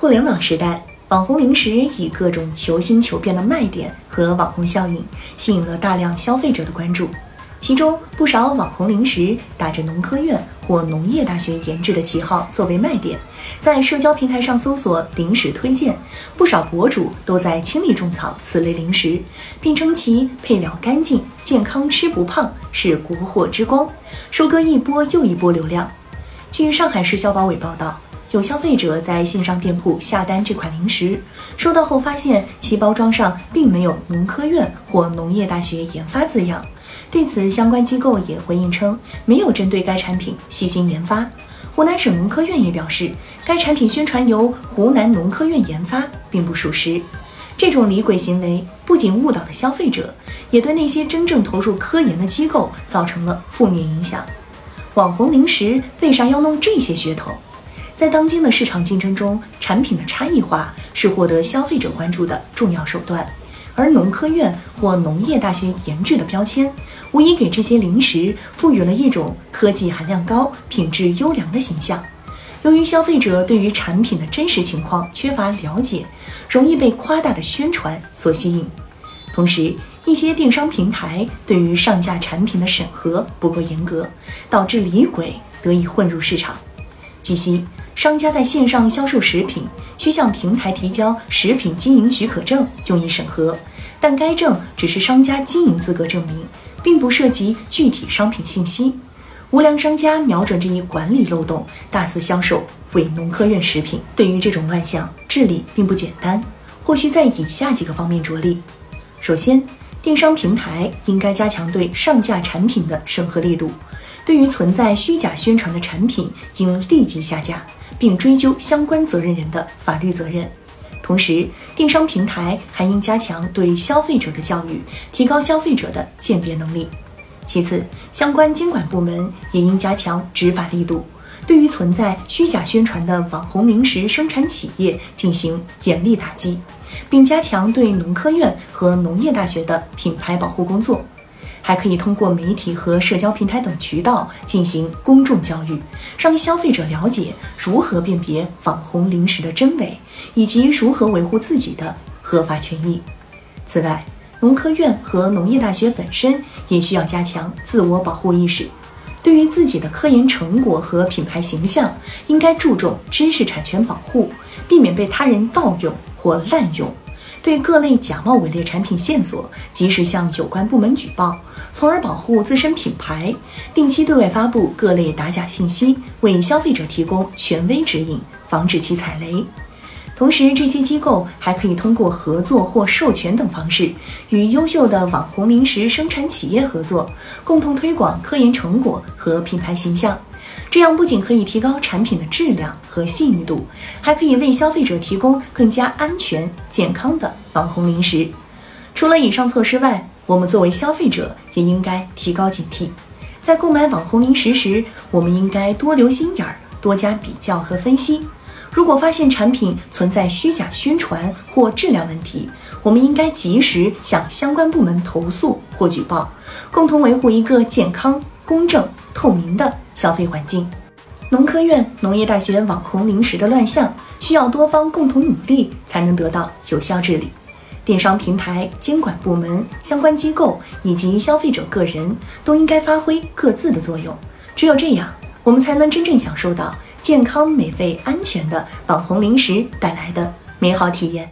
互联网时代，网红零食以各种求新求变的卖点和网红效应，吸引了大量消费者的关注。其中，不少网红零食打着农科院或农业大学研制的旗号作为卖点，在社交平台上搜索零食推荐，不少博主都在倾力种草此类零食，并称其配料干净、健康、吃不胖，是国货之光，收割一波又一波流量。据上海市消保委报道。有消费者在线上店铺下单这款零食，收到后发现其包装上并没有农科院或农业大学研发字样。对此，相关机构也回应称，没有针对该产品细心研发。湖南省农科院也表示，该产品宣传由湖南农科院研发，并不属实。这种离轨行为不仅误导了消费者，也对那些真正投入科研的机构造成了负面影响。网红零食为啥要弄这些噱头？在当今的市场竞争中，产品的差异化是获得消费者关注的重要手段。而农科院或农业大学研制的标签，无疑给这些零食赋予了一种科技含量高、品质优良的形象。由于消费者对于产品的真实情况缺乏了解，容易被夸大的宣传所吸引。同时，一些电商平台对于上架产品的审核不够严格，导致李鬼得以混入市场。据悉。商家在线上销售食品，需向平台提交食品经营许可证，用以审核。但该证只是商家经营资格证明，并不涉及具体商品信息。无良商家瞄准这一管理漏洞，大肆销售伪农科院食品。对于这种乱象，治理并不简单，或需在以下几个方面着力。首先，电商平台应该加强对上架产品的审核力度，对于存在虚假宣传的产品，应立即下架。并追究相关责任人的法律责任。同时，电商平台还应加强对消费者的教育，提高消费者的鉴别能力。其次，相关监管部门也应加强执法力度，对于存在虚假宣传的网红零食生产企业进行严厉打击，并加强对农科院和农业大学的品牌保护工作。还可以通过媒体和社交平台等渠道进行公众教育，让消费者了解如何辨别网红零食的真伪，以及如何维护自己的合法权益。此外，农科院和农业大学本身也需要加强自我保护意识，对于自己的科研成果和品牌形象，应该注重知识产权保护，避免被他人盗用或滥用。对各类假冒伪劣产品线索，及时向有关部门举报，从而保护自身品牌；定期对外发布各类打假信息，为消费者提供权威指引，防止其踩雷。同时，这些机构还可以通过合作或授权等方式，与优秀的网红零食生产企业合作，共同推广科研成果和品牌形象。这样不仅可以提高产品的质量和信誉度，还可以为消费者提供更加安全、健康的网红零食。除了以上措施外，我们作为消费者也应该提高警惕，在购买网红零食时，我们应该多留心眼儿，多加比较和分析。如果发现产品存在虚假宣传或质量问题，我们应该及时向相关部门投诉或举报，共同维护一个健康。公正透明的消费环境，农科院、农业大学网红零食的乱象，需要多方共同努力才能得到有效治理。电商平台、监管部门、相关机构以及消费者个人都应该发挥各自的作用。只有这样，我们才能真正享受到健康、美味、安全的网红零食带来的美好体验。